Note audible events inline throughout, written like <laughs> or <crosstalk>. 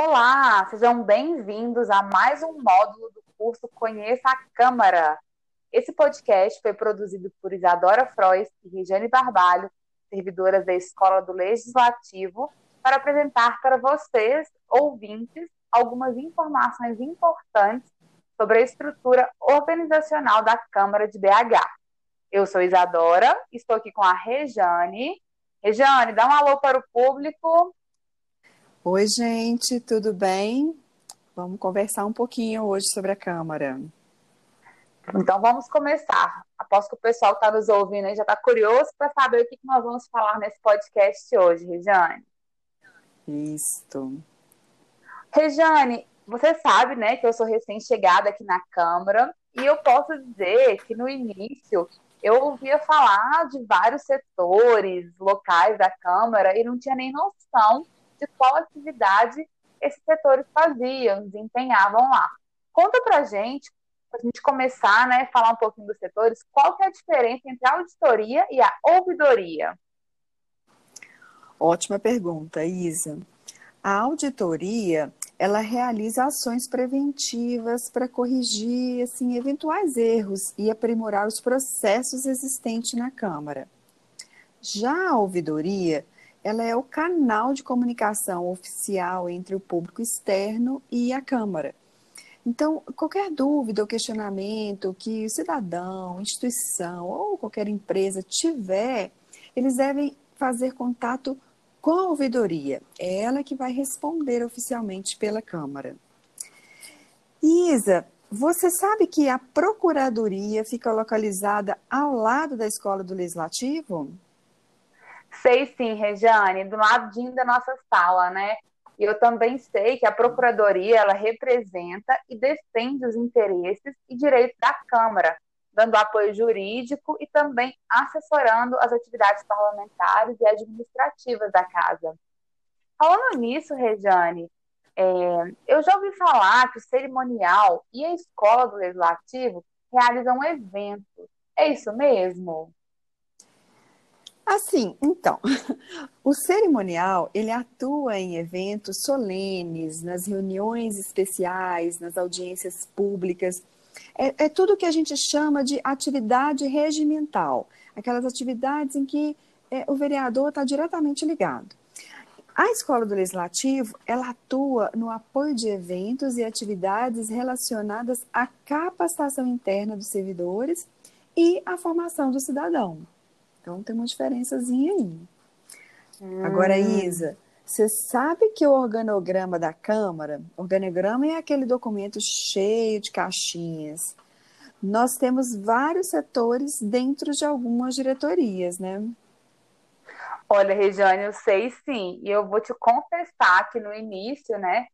Olá, sejam bem-vindos a mais um módulo do curso Conheça a Câmara. Esse podcast foi produzido por Isadora Frois e Regiane Barbalho, servidoras da Escola do Legislativo, para apresentar para vocês, ouvintes, algumas informações importantes sobre a estrutura organizacional da Câmara de BH. Eu sou Isadora, estou aqui com a Rejane. Rejane, dá um alô para o público. Oi, gente, tudo bem? Vamos conversar um pouquinho hoje sobre a Câmara. Então vamos começar. Aposto que o pessoal que está nos ouvindo aí já está curioso para saber o que, nós vamos falar nesse podcast hoje, Rejane. Isso. Rejane, você sabe, né, que eu sou recém-chegada aqui na Câmara e eu posso dizer que no início eu ouvia falar de vários setores locais da Câmara e não tinha nem noção de qual atividade esses setores faziam, desempenhavam lá. Conta pra gente, para a gente começar, né, falar um pouquinho dos setores, qual que é a diferença entre a auditoria e a ouvidoria? Ótima pergunta, Isa. A auditoria, ela realiza ações preventivas para corrigir assim eventuais erros e aprimorar os processos existentes na Câmara. Já a ouvidoria, ela é o canal de comunicação oficial entre o público externo e a Câmara. Então, qualquer dúvida ou questionamento que o cidadão, instituição ou qualquer empresa tiver, eles devem fazer contato com a ouvidoria. É ela que vai responder oficialmente pela Câmara. Isa, você sabe que a Procuradoria fica localizada ao lado da Escola do Legislativo? Sei sim, Regiane, do ladinho da nossa sala, né? E eu também sei que a Procuradoria ela representa e defende os interesses e direitos da Câmara, dando apoio jurídico e também assessorando as atividades parlamentares e administrativas da casa. Falando nisso, Regiane, é, eu já ouvi falar que o cerimonial e a escola do legislativo realizam eventos. É isso mesmo? Assim, então, <laughs> o cerimonial, ele atua em eventos solenes, nas reuniões especiais, nas audiências públicas. É, é tudo que a gente chama de atividade regimental, aquelas atividades em que é, o vereador está diretamente ligado. A Escola do Legislativo, ela atua no apoio de eventos e atividades relacionadas à capacitação interna dos servidores e à formação do cidadão. Então tem uma diferençazinha aí. Hum. Agora, Isa, você sabe que o organograma da Câmara, organograma é aquele documento cheio de caixinhas. Nós temos vários setores dentro de algumas diretorias, né? Olha, Regiane, eu sei sim. E eu vou te confessar que no início, né,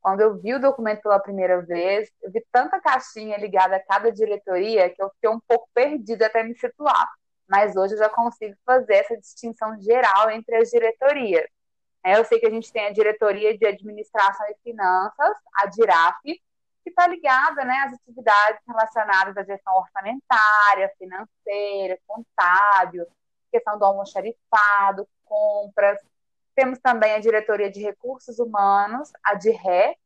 quando eu vi o documento pela primeira vez, eu vi tanta caixinha ligada a cada diretoria que eu fiquei um pouco perdida até me situar mas hoje eu já consigo fazer essa distinção geral entre as diretorias. É, eu sei que a gente tem a diretoria de administração e finanças, a DIRAF, que está ligada né, às atividades relacionadas à gestão orçamentária, financeira, contábil, questão do almoxarifado, compras. Temos também a diretoria de recursos humanos, a DIRRE,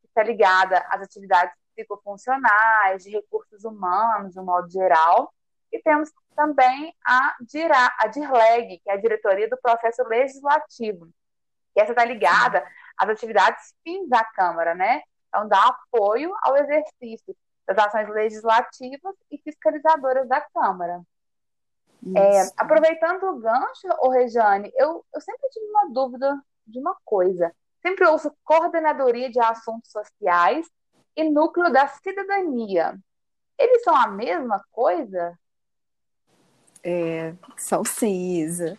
que está ligada às atividades psicofuncionais, de recursos humanos, de um modo geral. E temos também a, DIRA, a DIRLEG, que é a Diretoria do Processo Legislativo, que essa está ligada às atividades fins da Câmara, né? Então, dá apoio ao exercício das ações legislativas e fiscalizadoras da Câmara. É, aproveitando o gancho, ô Rejane, eu, eu sempre tive uma dúvida de uma coisa. Sempre ouço Coordenadoria de Assuntos Sociais e Núcleo da Cidadania. Eles são a mesma coisa? É, Isa.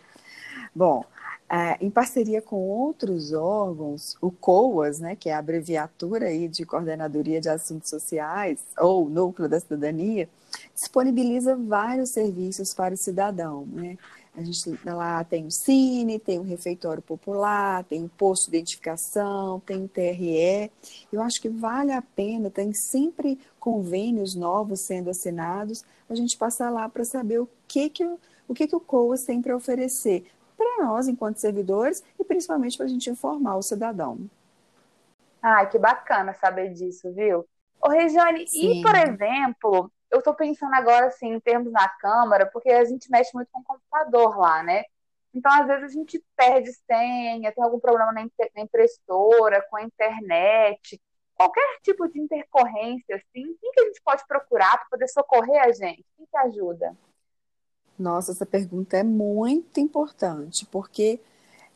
Bom, é, em parceria com outros órgãos, o COAS, né, que é a abreviatura aí de Coordenadoria de Assuntos Sociais, ou Núcleo da Cidadania, disponibiliza vários serviços para o cidadão. Né? A gente lá tem o Cine, tem o Refeitório Popular, tem o Posto de Identificação, tem o TRE. Eu acho que vale a pena, tem sempre convênios novos sendo assinados, a gente passar lá para saber o que, que, o, que, que o COAS tem para oferecer para nós, enquanto servidores, e principalmente para a gente informar o cidadão. Ai, que bacana saber disso, viu? Ô, Regiane, Sim. e, por exemplo, eu estou pensando agora, assim, em termos na Câmara, porque a gente mexe muito com o computador lá, né? Então, às vezes, a gente perde senha, tem algum problema na, impressora, com a internet, qualquer tipo de intercorrência, assim, quem que a gente pode procurar para poder socorrer a gente? Quem que ajuda? Nossa, essa pergunta é muito importante, porque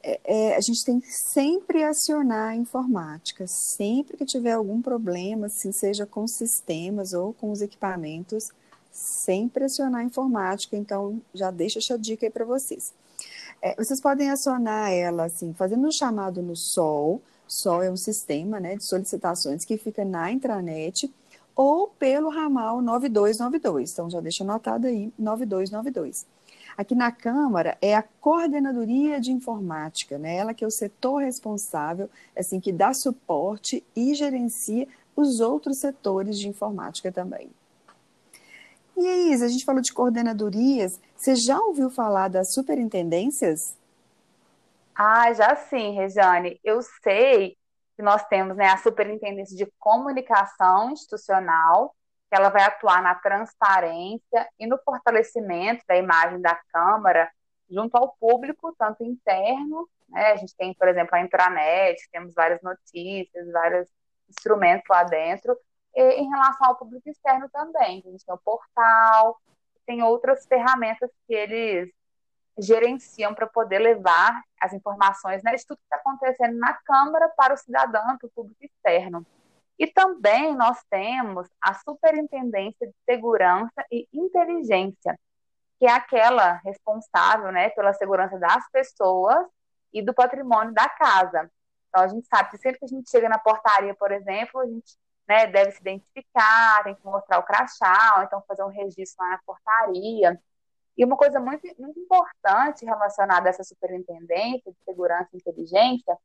é, é, a gente tem que sempre acionar a informática, sempre que tiver algum problema, assim, seja com sistemas ou com os equipamentos, sempre acionar a informática. Então, já deixa essa dica aí para vocês. É, vocês podem acionar ela, assim, fazendo um chamado no SOL. SOL é um sistema né, de solicitações que fica na intranet ou pelo ramal 9292. Então, já deixa anotado aí, 9292. Aqui na Câmara é a Coordenadoria de Informática, né? Ela que é o setor responsável, assim, que dá suporte e gerencia os outros setores de informática também. E aí, a gente falou de coordenadorias. Você já ouviu falar das superintendências? Ah, já sim, Rejane. Eu sei que nós temos né, a Superintendência de Comunicação Institucional, que ela vai atuar na transparência e no fortalecimento da imagem da Câmara junto ao público, tanto interno, né? A gente tem, por exemplo, a intranet, temos várias notícias, vários instrumentos lá dentro, e em relação ao público externo também. A gente tem o portal, tem outras ferramentas que eles gerenciam para poder levar as informações né, de tudo que está acontecendo na Câmara para o cidadão, para o público externo. E também nós temos a Superintendência de Segurança e Inteligência, que é aquela responsável né, pela segurança das pessoas e do patrimônio da casa. Então, a gente sabe que sempre que a gente chega na portaria, por exemplo, a gente né, deve se identificar, tem que mostrar o crachá, ou então fazer um registro lá na portaria. E uma coisa muito, muito importante relacionada a essa superintendência de segurança e inteligência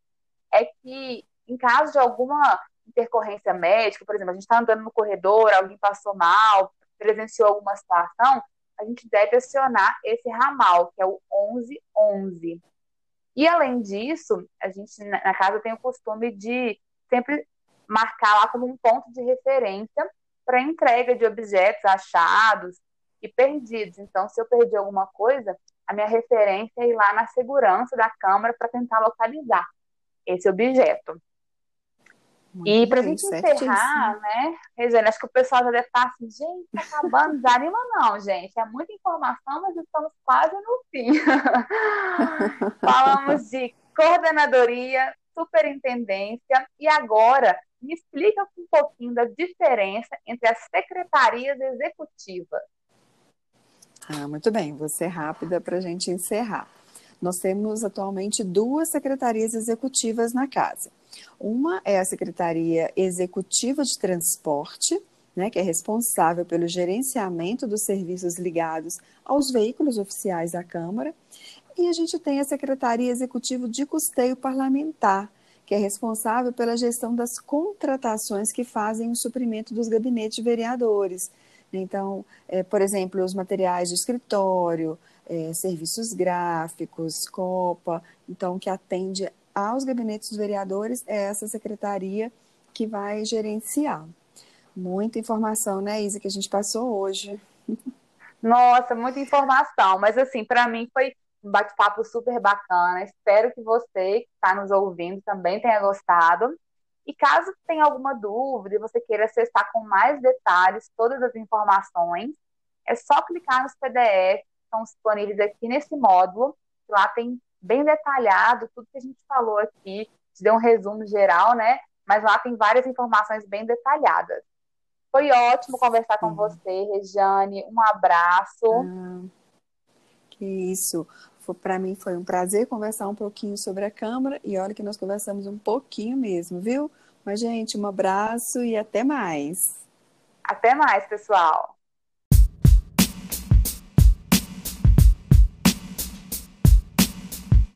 é que, em caso de alguma intercorrência médica, por exemplo, a gente está andando no corredor, alguém passou mal, presenciou alguma situação, a gente deve acionar esse ramal, que é o 1111. E além disso, a gente na casa tem o costume de sempre marcar lá como um ponto de referência para entrega de objetos achados e perdidos. Então, se eu perdi alguma coisa, a minha referência é ir lá na segurança da câmara para tentar localizar esse objeto. Muito e para a gente encerrar, né, Regiane, acho que o pessoal já deve estar assim, gente, tá acabando, desanima não, gente, é muita informação, mas estamos quase no fim. <laughs> Falamos de coordenadoria, superintendência, e agora me explica um pouquinho da diferença entre as secretarias executivas. Ah, muito bem, vou ser rápida para a gente encerrar. Nós temos atualmente duas secretarias executivas na casa. Uma é a Secretaria Executiva de Transporte, né, que é responsável pelo gerenciamento dos serviços ligados aos veículos oficiais da Câmara. E a gente tem a Secretaria Executiva de Custeio Parlamentar, que é responsável pela gestão das contratações que fazem o suprimento dos gabinetes de vereadores. Então, é, por exemplo, os materiais de escritório, é, serviços gráficos, Copa, então, que atende aos gabinetes dos vereadores, é essa secretaria que vai gerenciar. Muita informação, né, Isa, que a gente passou hoje. Nossa, muita informação, mas assim, para mim foi um bate-papo super bacana. Espero que você que está nos ouvindo também tenha gostado. E caso tenha alguma dúvida e você queira acessar com mais detalhes todas as informações, é só clicar nos PDFs que estão disponíveis aqui nesse módulo. Lá tem bem detalhado tudo que a gente falou aqui, te deu um resumo geral, né? Mas lá tem várias informações bem detalhadas. Foi ótimo conversar com você, Rejane. Um abraço. Ah, que isso. Para mim foi um prazer conversar um pouquinho sobre a Câmara e olha que nós conversamos um pouquinho mesmo, viu? Mas, gente, um abraço e até mais. Até mais, pessoal.